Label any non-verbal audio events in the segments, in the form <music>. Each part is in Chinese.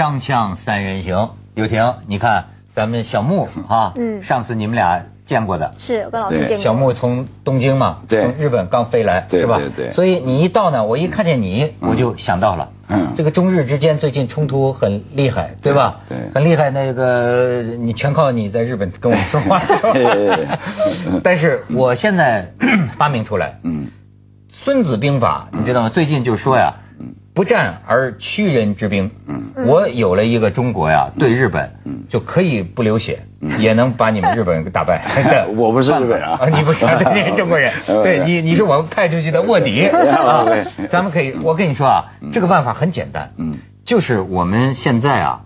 锵锵三人行，有婷，你看咱们小木啊，<laughs> 嗯。上次你们俩见过的，是我跟老师见过。小木从东京嘛，对。从日本刚飞来，对是吧？对对。所以你一到呢，我一看见你，嗯。我就想到了，嗯。这个中日之间最近冲突很厉害，对吧？对很厉害。那个你全靠你在日本跟我们说话，<laughs> <laughs> 但是我现在 <clears throat> 发明出来，嗯《孙子兵法》，你知道吗？最近就说呀嗯，不战而屈人之兵。嗯。我有了一个中国呀，对日本嗯。就可以不流血，嗯。也能把你们日本人给打败。<laughs> 我不是日本人啊 <laughs> 你不是，你是中国人，<laughs> 呃。对你你是我们派出去的卧底。啊。咱们可以，我跟你说啊，这个办法很简单，嗯。就是我们现在啊，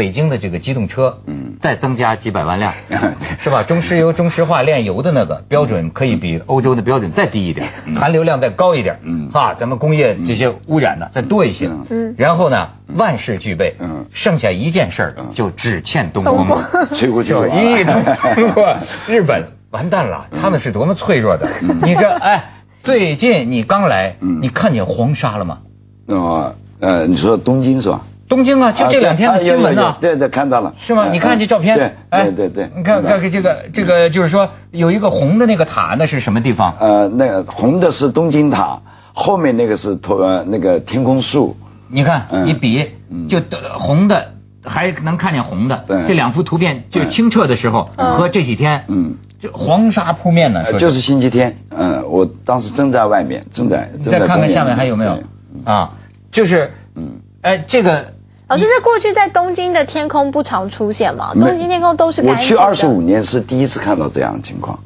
北京的这个机动车，嗯。再增加几百万辆对，<laughs> 是吧？中石油、中石化炼油的那个标准可以比欧洲的标准再低一点，含硫量再高一点，嗯。哈，咱们工业这些污染呢再多一些，嗯。然后呢，万事俱备，嗯。剩下一件事儿嗯。就只欠东风。东了，<laughs> 吹过去一通过日本。<laughs> 完蛋了，他们是多么脆弱的，你这哎，最近你刚来，嗯。你看见黄沙了吗？那么呃，你说东京是吧？东京啊，就这两天的新闻呢、对对，看到了，是吗？嗯你看这照片，对哎对对对，你看看这个这个，就是说有一个红的那个塔，那是什么地方？呃，那个红的是东京塔，后面那个是头呃那个天空树，你看嗯一比，嗯。就红的还能看见红的，对。这两幅图片就清澈的时候嗯。和这几天，嗯，就黄沙扑面呢，就是星期天，嗯，我当时正在外面，正在你再看看下面还有没有啊？就是，嗯，哎，这个老师，这过去在东京的天空不常出现嘛？东京天空都是我干净的。去二十五年是第一次看到这样的情况，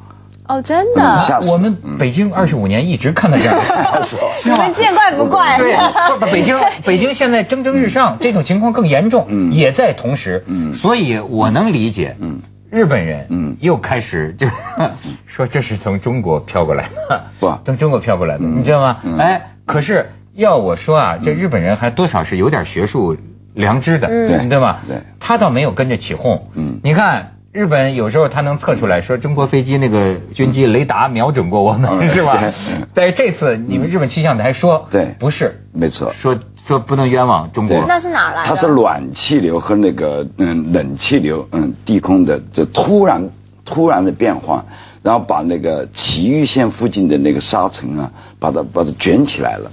哦，真嗯的。我们北京二十五年一直看到这样，<laughs> 你们见怪不怪。对，不北京 <laughs> 北京现在蒸蒸日上，这种情况更严重，嗯。也在同时，嗯。所以我能理解，嗯。日本人，嗯。又开始就 <laughs> 说这是从中国飘过来的，不从中国飘过来的，嗯。你知道吗？嗯。哎，可是要我说啊，这日本人还多少是有点学术良知的，嗯对吧？对他倒没有跟着起哄，嗯你看。日本有时候他能测出来说中国飞机那个军机雷达瞄准过我们，嗯是吧对？但是这次你们日本气象台说，对不是，没错。说说不能冤枉中国。那是哪来的？它是暖气流和那个嗯冷气流嗯地空的就突然突然的变化，然后把那个埼玉县附近的那个沙尘啊，把它把它卷起来了。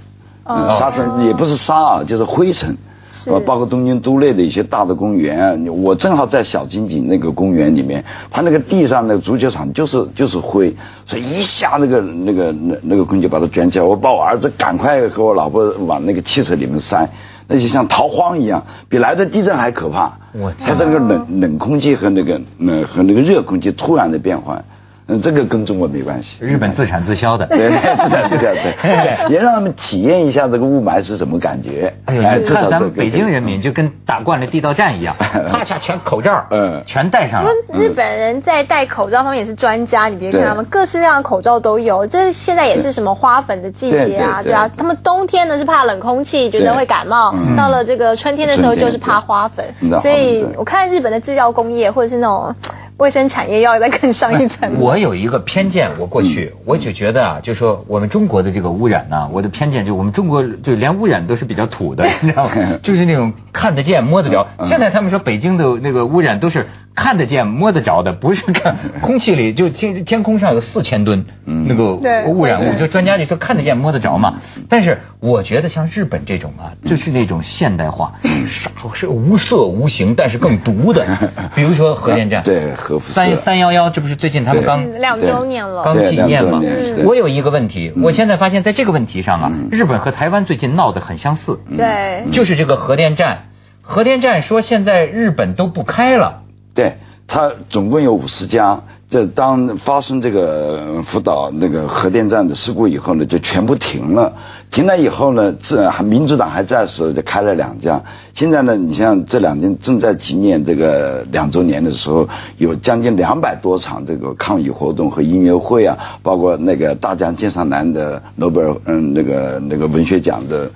沙尘也不是沙啊，就是灰尘。是呃包括东京都内的一些大的公园啊，我正好在小金井那个公园里面，它那个地上那个足球场就是就是灰，所以一下那个那个那那个空气把它卷起来，我把我儿子赶快和我老婆往那个汽车里面塞，那就像逃荒一样，比来的地震还可怕。我它这个冷冷空气和那个呃和那个热空气突然的变换，嗯，这个跟中国没关系。日本自产自销的，对对对对对对，<laughs> 也让他们体验一下这个雾霾是什么感觉。哎呦，少看咱们北京人民就跟打惯了地道战一样，<laughs> 啪嚓全口罩，嗯全戴上了。日本人在戴口罩方面也是专家，你别看他们各式各样的口罩都有。这现在也是什么花粉的季节啊，对啊。他们冬天呢是怕冷空气，觉得会感冒；嗯到了这个春天的时候就是怕花粉。所以我看日本的制药工业或者是那种卫生产业要再更上一层。我有一个偏见，我过去我就觉得啊，就说我们中国的这个污染呢，我的偏见就我们中国就连污染都是比较土的，你知道吗？<laughs> 就是那种看得见摸得着。嗯现在他们说北京的那个污染都是看得见摸得着的，不是看空气里 <laughs> 就天天空上有四千吨嗯。那个对。污染物，对。就专家就说看得见摸得着嘛。但是我觉得像日本这种啊，就是那种现代化，啥是无色无形，但是更毒的，<laughs> 比如说核电站，对核辐射。三三幺幺，这不是最近他们刚嗯两周年了。刚纪念嘛。我有一个问题，我现在发现在这个问题上啊嗯，日本和台湾最近闹得很相似，对，就是这个核电站。核电站说现在日本都不开了，对，它总共有五十家。这当发生这个福岛那个核电站的事故以后呢，就全部停了。停了以后呢，这还民主党还在的时候就开了两家。现在呢，你像这两天正在纪念这个两周年的时候，有将近两百多场这个抗议活动和音乐会啊，包括那个大江健三郎的诺贝尔嗯那个那个文学奖的。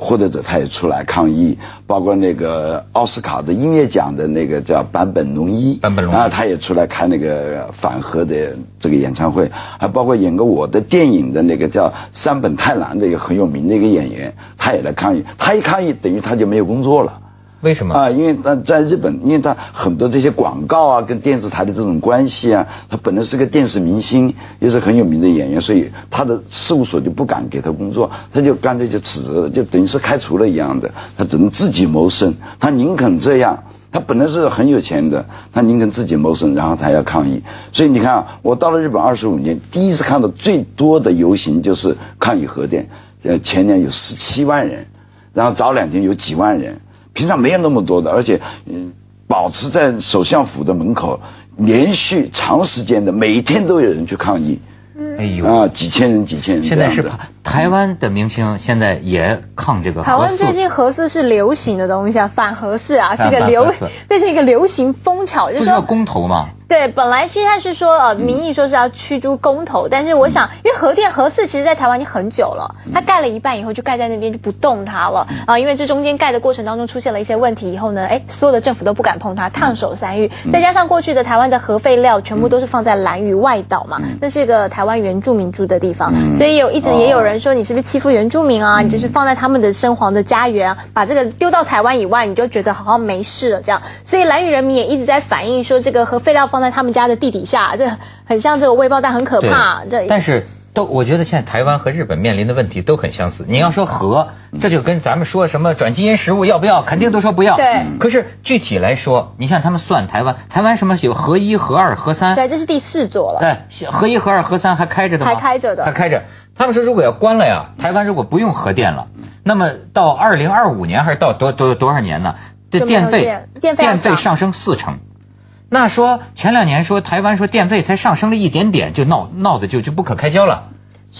获得者他也出来抗议，包括那个奥斯卡的音乐奖的那个叫坂本龙一，坂本龙一啊，他也出来开那个反核的这个演唱会，还包括演过我的电影的那个叫山本太郎的一个很有名的一个演员，他也来抗议，他一抗议等于他就没有工作了。为什么？啊，因为在在日本，因为他很多这些广告啊，跟电视台的这种关系啊，他本来是个电视明星，也是很有名的演员，所以他的事务所就不敢给他工作，他就干脆就辞职了，就等于是开除了一样的，他只能自己谋生，他宁肯这样。他本来是很有钱的，他宁肯自己谋生，然后他要抗议。所以你看啊，我到了日本二十五年，第一次看到最多的游行就是抗议核电。呃，前年有十七万人，然后早两天有几万人，平常没有那么多的，而且嗯，保持在首相府的门口，连续长时间的，每天都有人去抗议。哎呦啊，几千人，几千人。现在是台湾的明星，现在也抗这个。台湾最近核四是流行的东西啊，反核四啊，是个流 <laughs> 变成一个流行风潮，就是说公投嘛。对，本来现在是说呃，民意说是要驱逐公投，但是我想，因为核电核四其实在台湾已经很久了，它盖了一半以后就盖在那边就不动它了啊，因为这中间盖的过程当中出现了一些问题以后呢，哎，所有的政府都不敢碰它，烫手山芋。再加上过去的台湾的核废料全部都是放在兰屿外岛嘛，那是一个台湾原住民住的地方，所以有一直也有人说你是不是欺负原住民啊？你就是放在他们的生黄的家园，把这个丢到台湾以外，你就觉得好像没事了这样。所以蓝屿人民也一直在反映说，这个核废料放在他们家的地底。下这很像这个微爆弹，很可怕。这但是都我觉得现在台湾和日本面临的问题都很相似。你要说核，这就跟咱们说什么转基因食物要不要，肯定都说不要。对。可是具体来说，你像他们算台湾，台湾什么有核一、核二、核三？对，这是第四座了。对，核一、核二、核三还开着的吗？还开着的。还开着。他们说如果要关了呀，台湾如果不用核电了，那么到二零二五年还是到多多多少年呢？这电费电费上升四成。那说前两年说台湾说电费才上升了一点点就闹闹的就就不可开交了，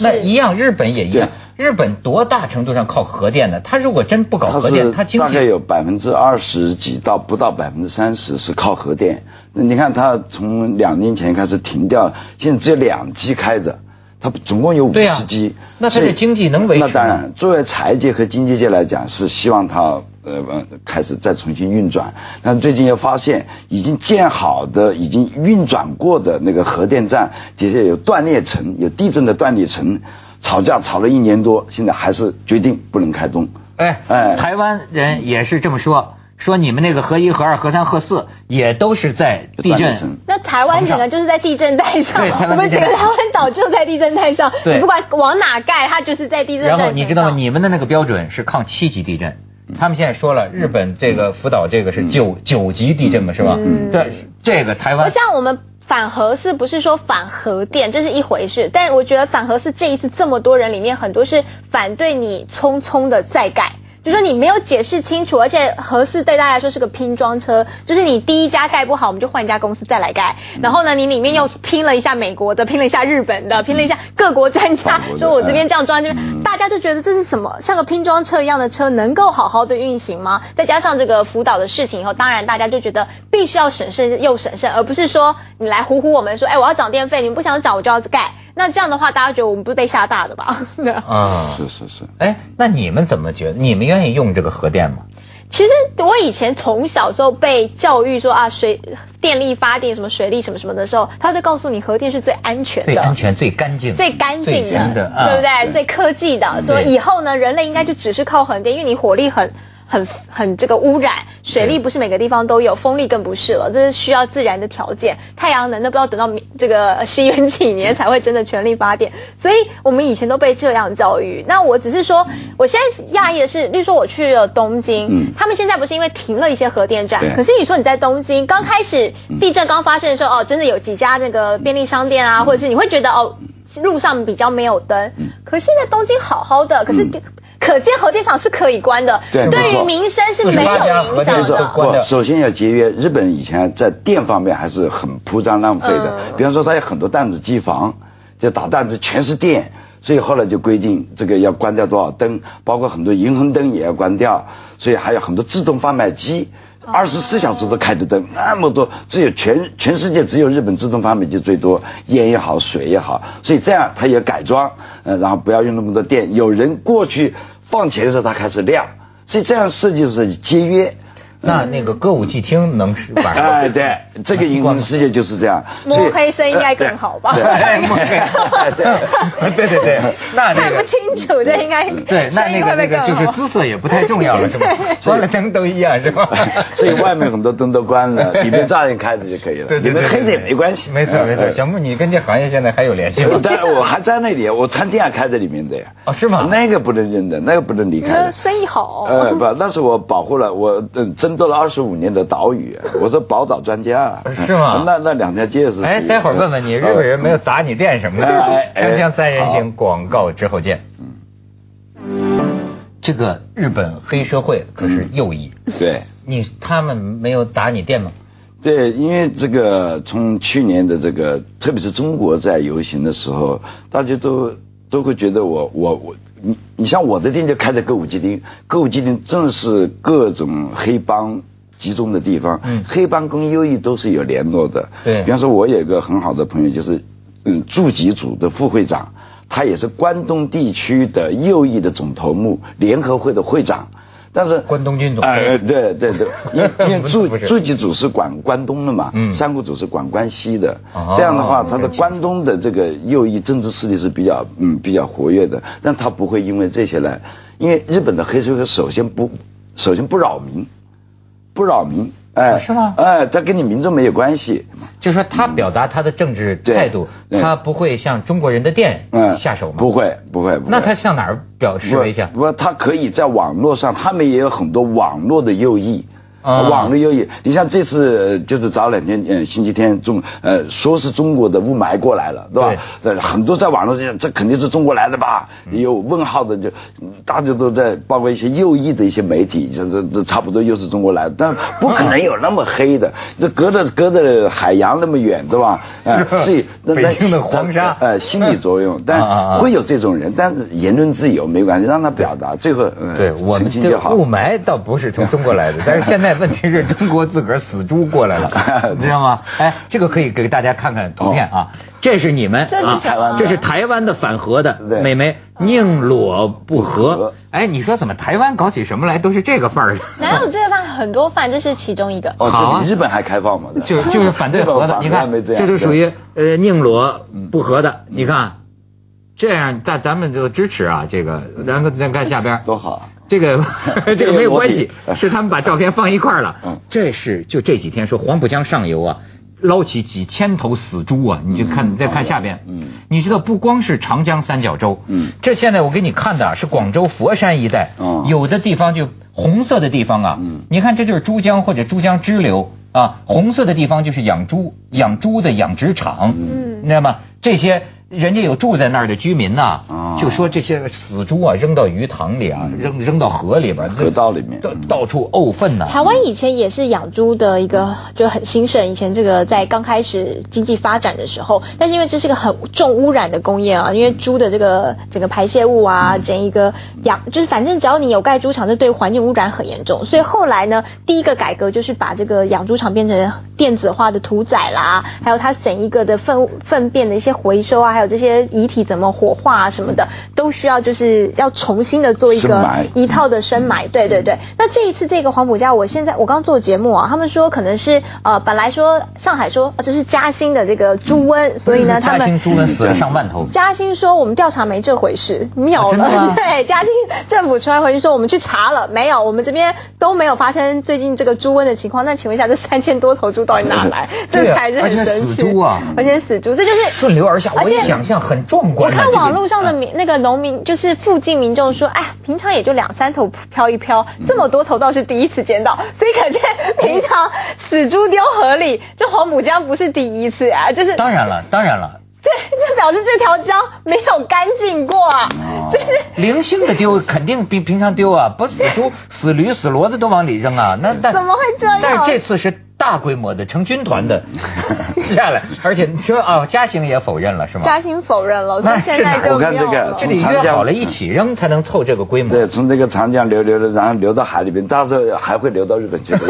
那一样日本也一样，日本多大程度上靠核电呢？他如果真不搞核电，他经济大概有百分之二十几到不到百分之三十是靠核电。那你看他从两年前开始停掉，现在只有两机开着，他总共有五十机，那它的经济能维持？那当然，作为财界和经济界来讲是希望它。呃，开始再重新运转，但最近又发现已经建好的、已经运转过的那个核电站底下有断裂层，有地震的断裂层，吵架吵了一年多，现在还是决定不能开动。哎哎，台湾人也是这么说，说你们那个核一、核二、核三、核四也都是在地震。那台湾整个就是在地震带上，我们整个台湾岛就在地震带上，对，不管往哪盖，它就是在地震带然后你知道吗？你们的那个标准是抗七级地震。他们现在说了，日本这个福岛这个是九九级地震嘛，是吧？对，这个台湾。像我们反核是不是说反核电，这是一回事。但我觉得反核是这一次这么多人里面，很多是反对你匆匆的再盖。就说你没有解释清楚，而且合适对大家来说是个拼装车，就是你第一家盖不好，我们就换一家公司再来盖。然后呢，你里面又拼了一下美国的，拼了一下日本的，拼了一下各国专家，说我这边这样装，这边大家就觉得这是什么像个拼装车一样的车，能够好好的运行吗？再加上这个辅导的事情以后，当然大家就觉得必须要审慎又审慎，而不是说你来唬唬我们说，哎，我要涨电费，你们不想涨我就要盖。那这样的话，大家觉得我们不是被吓大的吧？<laughs> 啊，是是是。哎，那你们怎么觉得？你们愿意用这个核电吗？其实我以前从小时候被教育说啊，水电力发电什么水利什么什么的时候，他就告诉你核电是最安全的、最安全、最干净、最干净的，对不对？最科技的，说以后呢，人类应该就只是靠核电，因为你火力很。很很这个污染，水利不是每个地方都有，风力更不是了，这是需要自然的条件。太阳能那不要等到这个 <laughs> 西元几年才会真的全力发电，所以我们以前都被这样教育。那我只是说，我现在讶异的是，例如说我去了东京，他们现在不是因为停了一些核电站，可是你说你在东京刚开始地震刚发生的时候，哦，真的有几家那个便利商店啊，或者是你会觉得哦，路上比较没有灯，可是现在东京好好的，可是。可见核电厂是可以关的，对对于民生是没有影响的。首先要节约，日本以前在电方面还是很铺张浪费的。比方说，它有很多弹子机房，就打弹子全是电，所以后来就规定这个要关掉多少灯，包括很多银红灯也要关掉，所以还有很多自动贩卖机。二十四小时都开着灯，那么多，只有全全世界只有日本自动贩卖机最多，烟也好，水也好，所以这样它也改装，呃，然后不要用那么多电，有人过去放钱的时候它开始亮，所以这样设计是节约。那那个歌舞伎厅能是晚上？哎，对，这个荧光世界就是这样。摸黑声应该更好吧？<laughs> 对对 <laughs> 对对，<laughs> 那看不清楚，这应该对，那那个那个就是姿色也不太重要了，是吧？关了灯都一样，是吧？所以外面很多灯都关了，里面照样开着就可以了。对对对，黑着也没关系。没错没错，小木，你跟这行业现在还有联系吗？对我还在那里，我餐厅还开在里面的呀。哦，是吗？那个不能扔的，那个不能离开。生意好。呃，不，那是我保护了我争夺了二十五年的岛屿，我是宝岛专家。是吗？那那两条街是。哎，待会儿问问你，日本人没有砸你店什么的？<laughs> 锵锵三人行，广告之后见。这个日本黑社会可是右翼。对。你他们没有打你店吗？对，因为这个从去年的这个，特别是中国在游行的时候，大家都都会觉得我我我，你你像我的店就开在歌舞伎町，歌舞伎町正是各种黑帮集中的地方，嗯，黑帮跟右翼都是有联络的，对，比方说，我有一个很好的朋友，就是嗯驻吉组的副会长，他也是关东地区的右翼的总头目联合会的会长。但是关东军总哎，对对对，<laughs> 因为因为驻驻吉组是。管关东的嘛，嗯，三股组是管关西的，这样的话，他的关东的这个右翼政治势力是比较嗯比较活跃的，但他不会因为这些来，因为日本的黑社会首先不首先不扰民，不扰民。哎，是吗？哎，他跟你民众没有关系，就是说他表达他的政治态度，他不会向中国人的店下手吗？不会，不会。那他向哪儿表示一下？不，他可以在网络上，他们也有很多网络的右翼。网络优异，你像这次就是早两天，嗯，星期天中，呃，说是中国的雾霾过来了，对吧？对。很多在网络上，这肯定是中国来的吧？有问号的，就大家都在，包括一些右翼的一些媒体，这这这差不多又是中国来的，但不可能有那么黑的，这隔着隔着海洋那么远，对吧？哎，所以 <laughs> 北京的黄沙，呃，心理作用，<laughs> 但会有这种人，但是言论自由没关系，让他表达，最后对我们这雾霾倒不是从中国来的，<laughs> 但是现在。问题是中国自个儿死猪过来了，<laughs> 你知道吗？哎，这个可以给大家看看图片啊，这是你们啊，这是台湾的反核的美眉宁裸不核。哎，你说怎么台湾搞起什么来都是这个范儿？哪有这个范？很多范，这是其中一个。哦，日本还开放吗？就就是反对核的，<laughs> 你看，这就属于呃宁裸不核的。你看，这样咱咱们就支持啊，这个，然后咱看下边多好。这个 <laughs> 这个没有关系，是他们把照片放一块儿了。嗯，这是就这几天说黄浦江上游啊，捞起几千头死猪啊，你就看你再看下边。嗯，你知道不光是长江三角洲，嗯，这现在我给你看的是广州佛山一带，嗯，有的地方就红色的地方啊，嗯，你看这就是珠江或者珠江支流啊，红色的地方就是养猪养猪的养殖场，嗯，知道吗？这些。人家有住在那儿的居民呐，就说这些死猪啊扔到鱼塘里啊，扔扔到河里边，河道里面，到到处沤粪呐。台湾以前也是养猪的一个就很兴盛，以前这个在刚开始经济发展的时候，但是因为这是个很重污染的工业啊，因为猪的这个整个排泄物啊，整一个养就是反正只要你有盖猪场，这对环境污染很严重。所以后来呢，第一个改革就是把这个养猪场变成电子化的屠宰啦，还有它整一个的粪粪便的一些回收啊。还有这些遗体怎么火化啊什么的，都需要就是要重新的做一个一套的深埋。对对对。那这一次这个黄浦江，我现在我刚做节目啊，他们说可能是呃本来说上海说这是嘉兴的这个猪瘟，所以呢他们嘉兴猪瘟死了上万头。嘉兴说我们调查没这回事，秒了。对，<laughs> 嘉兴政府出来回去说我们去查了，没有，我们这边都没有发生最近这个猪瘟的情况。那请问一下，这三千多头猪到底哪来？<laughs> 这才是很神奇。死猪啊！而且死猪，这就是顺流而下。我也。想象很壮观。我看网络上的民那个农民，就是附近民众说，哎呀，平常也就两三头飘一飘，这么多头倒是第一次见到。所以可见平常死猪丢河里，这黄浦江不是第一次啊，就是。当然了，当然了。这这表示这条江没有干净过啊，就是零星的丢，肯定比平常丢啊，不死猪、<laughs> 死驴、死骡子都往里扔啊，那但怎么会这样？但是这次是。大规模的成军团的 <laughs> 下来，而且你说啊，嘉兴也否认了是吗？嘉兴否认了，那现在我看这个，这里约好了一起扔才能凑这个规模。对，从这个长江流流的，然后流到海里边，到时候还会流到日本去 <laughs> 的。对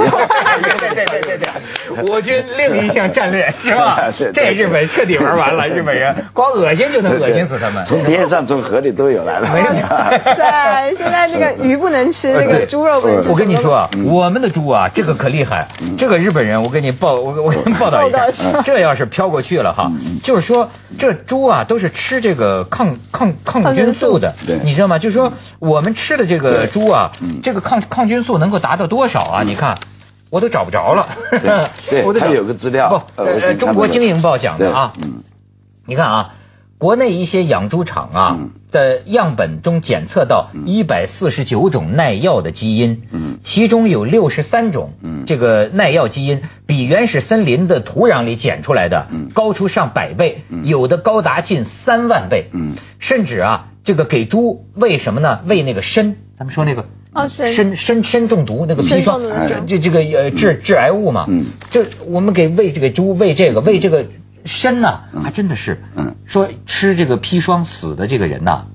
对对对对，我军另一项战略是吧？<laughs> 这日本彻底玩完了，日本人光恶心就能恶心死他们。从天上从河里都有来了。没有。对，现在那个鱼不能吃，那个猪肉不能吃。我跟你说啊，我们的猪啊，这个可厉害。这个日本人，我给你报，我我报道一下。这要是飘过去了哈，就是说这猪啊都是吃这个抗抗抗菌素的，你知道吗？就是说我们吃的这个猪啊，这个抗抗菌素能够达到多少啊？你看。我都找不着了，对，他 <laughs> 有个资料，不，呃，中国经营报讲的啊，嗯，你看啊，国内一些养猪场啊的样本中检测到一百四十九种耐药的基因，嗯，其中有六十三种，嗯，这个耐药基因比原始森林的土壤里检出来的，嗯，高出上百倍，有的高达近三万倍，嗯，甚至啊，这个给猪喂什么呢？喂那个砷，咱们说那个。哦，砷砷砷中毒那个砒霜，这这个呃致致癌物嘛，嗯，就我们给喂这个猪喂这个喂这个砷呢，还真的是，嗯，说吃这个砒霜死的这个人呐，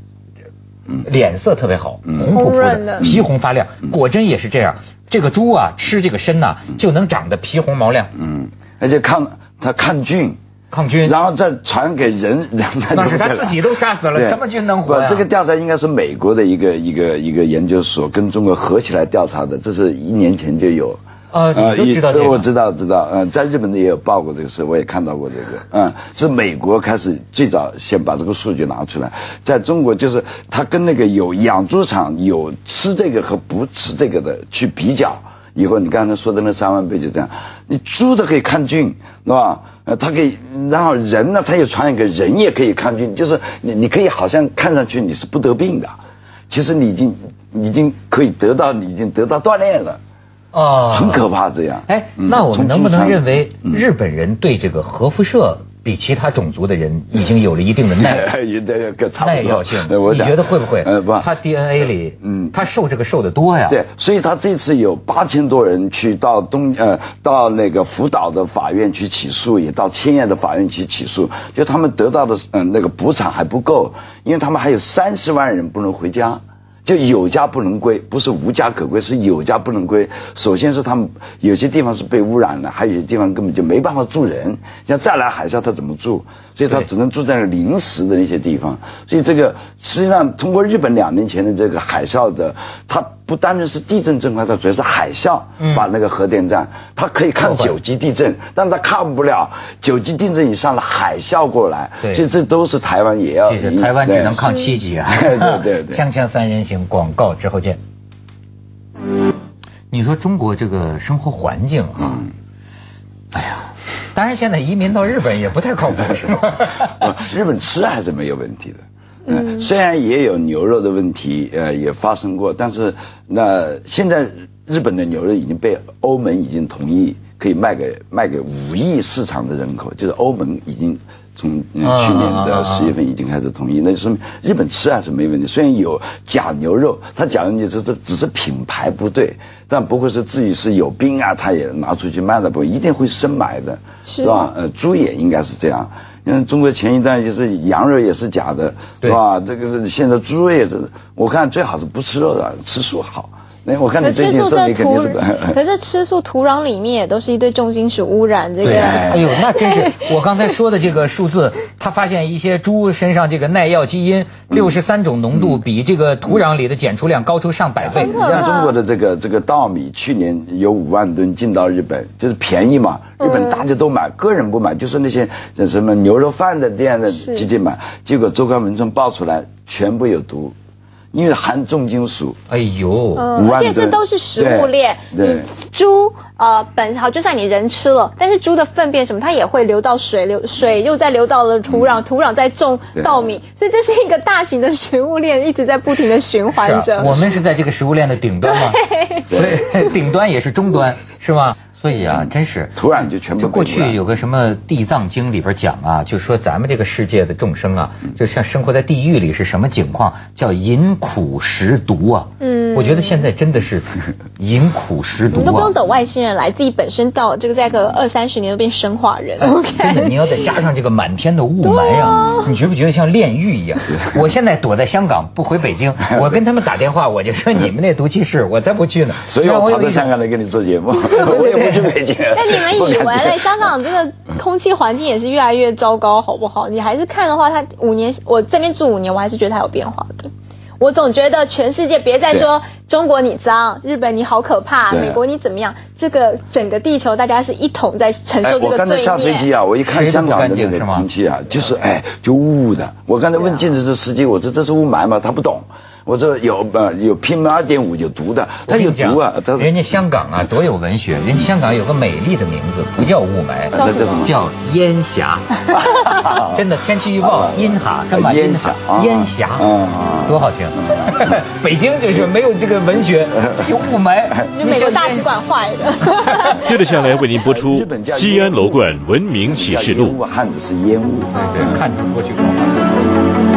嗯，脸色特别好，红扑扑的，皮红发亮，果真也是这样，这个猪啊吃这个砷呐就能长得皮红毛亮，嗯，而且抗它抗菌。抗菌，然后再传给人，那是他自己都杀死了，什么菌能活这个调查应该是美国的一个一个一个研究所跟中国合起来调查的，这是一年前就有。啊，你知道这个？我知道，知道。嗯，在日本的也有报过这个事，我也看到过这个。嗯，是美国开始最早先把这个数据拿出来，在中国就是他跟那个有养猪场有吃这个和不吃这个的去比较。以后你刚才说的那三万倍就这样，你猪都可以抗菌，是吧？呃，它可以，然后人呢，它也传染给人，也可以抗菌，就是你你可以好像看上去你是不得病的，其实你已经已经可以得到，你已经得到锻炼了，啊，很可怕这样。哎，那我们能不能认为日本人对这个核辐射？比其他种族的人已经有了一定的耐 <laughs> 耐药性，你觉得会不会？他 DNA 里，嗯，他受这个受的多呀。对，所以他这次有八千多人去到东呃到那个福岛的法院去起诉，也到千叶的法院去起诉，就他们得到的嗯那个补偿还不够，因为他们还有三十万人不能回家。就有家不能归，不是无家可归，是有家不能归。首先是他们有些地方是被污染了，还有些地方根本就没办法住人。像再来海啸，他怎么住？所以他只能住在临时的那些地方。所以这个实际上通过日本两年前的这个海啸的，它不单纯是地震震坏，它主要是海啸把那个核电站，它可以看九级地震，但它看不了九级地震以上的海啸过来。所以这都是台湾也要。其实台湾只能抗七级啊。对对对。<laughs> 锵锵三人行。广告之后见。你说中国这个生活环境啊，哎呀，当然现在移民到日本也不太靠谱，是吗？<laughs> 日本吃还是没有问题的，嗯，虽然也有牛肉的问题，呃，也发生过，但是那现在日本的牛肉已经被欧盟已经同意可以卖给卖给五亿市场的人口，就是欧盟已经。从去年的十月份已经开始统一，那就说明日本吃还是没问题。虽然有假牛肉，他假如你这这只是品牌不对，但不会是自己是有病啊，他也拿出去卖的不，一定会生买的，是吧？呃，猪也应该是这样。因为中国前一段就是羊肉也是假的，是吧？这个是现在猪肉也是，我看最好是不吃肉的，吃素好。哎，我看你最近说你肯定是可是吃素土壤里面也都是一堆重金属污染，这个。<laughs> 哎呦，那真是我刚才说的这个数字，他发现一些猪身上这个耐药基因六十三种浓度，比这个土壤里的检出量高出上百倍。你像中国的这个这个稻米，去年有五万吨进到日本，就是便宜嘛，日本大家都买，个人不买，就是那些什么牛肉饭的店的集体买，结果周刊文春爆出来，全部有毒。因为含重金属，哎呦，而且这都是食物链。你猪呃本好，就算你人吃了，但是猪的粪便什么，它也会流到水流，水又再流到了土壤，土壤再种稻米，所以这是一个大型的食物链，一直在不停的循环着。我们是在这个食物链的顶端嘛，所以顶端也是终端，是吗？所以啊，真是突然就全部。就过去有个什么《地藏经》里边讲啊，就说咱们这个世界的众生啊，就像生活在地狱里是什么情况？叫饮苦食毒啊。嗯。我觉得现在真的是饮苦食毒啊。你都不用等外星人来，自己本身到这个再个二三十年都变生化人。真的，你要再加上这个满天的雾霾啊，你觉不觉得像炼狱一样？我现在躲在香港不回北京，<laughs> 我跟他们打电话，我就说你们那毒气室我才不去呢。所以我跑到香港来跟你做节目，<laughs> 我也不去北京。那你们 <laughs> 以为嘞？香港这个空气环境也是越来越糟糕，好不好？你还是看的话，它五年我这边住五年，我还是觉得它有变化的。我总觉得全世界别再说中国你脏，日本你好可怕，美国你怎么样？这个整个地球大家是一同在承受这个罪孽。我刚才下飞机啊，我一看香港的那个空气啊，就是哎，就雾雾的。我刚才问镜子这司机，我说这是雾霾吗？他不懂。我说有呃有 PM 二点五有毒的，它有毒啊！人家香港啊多有文学，人家香港有个美丽的名字，不叫雾霾，叫烟霞。<laughs> 真的天气预报阴哈，干嘛烟霞？烟霞，多好听！<laughs> 北京就是没有这个文学，<laughs> 有雾霾。你美国大使馆坏的。接着下来为您播出《西安楼冠文明启示录》。汉子是烟雾，对对，看出过去过。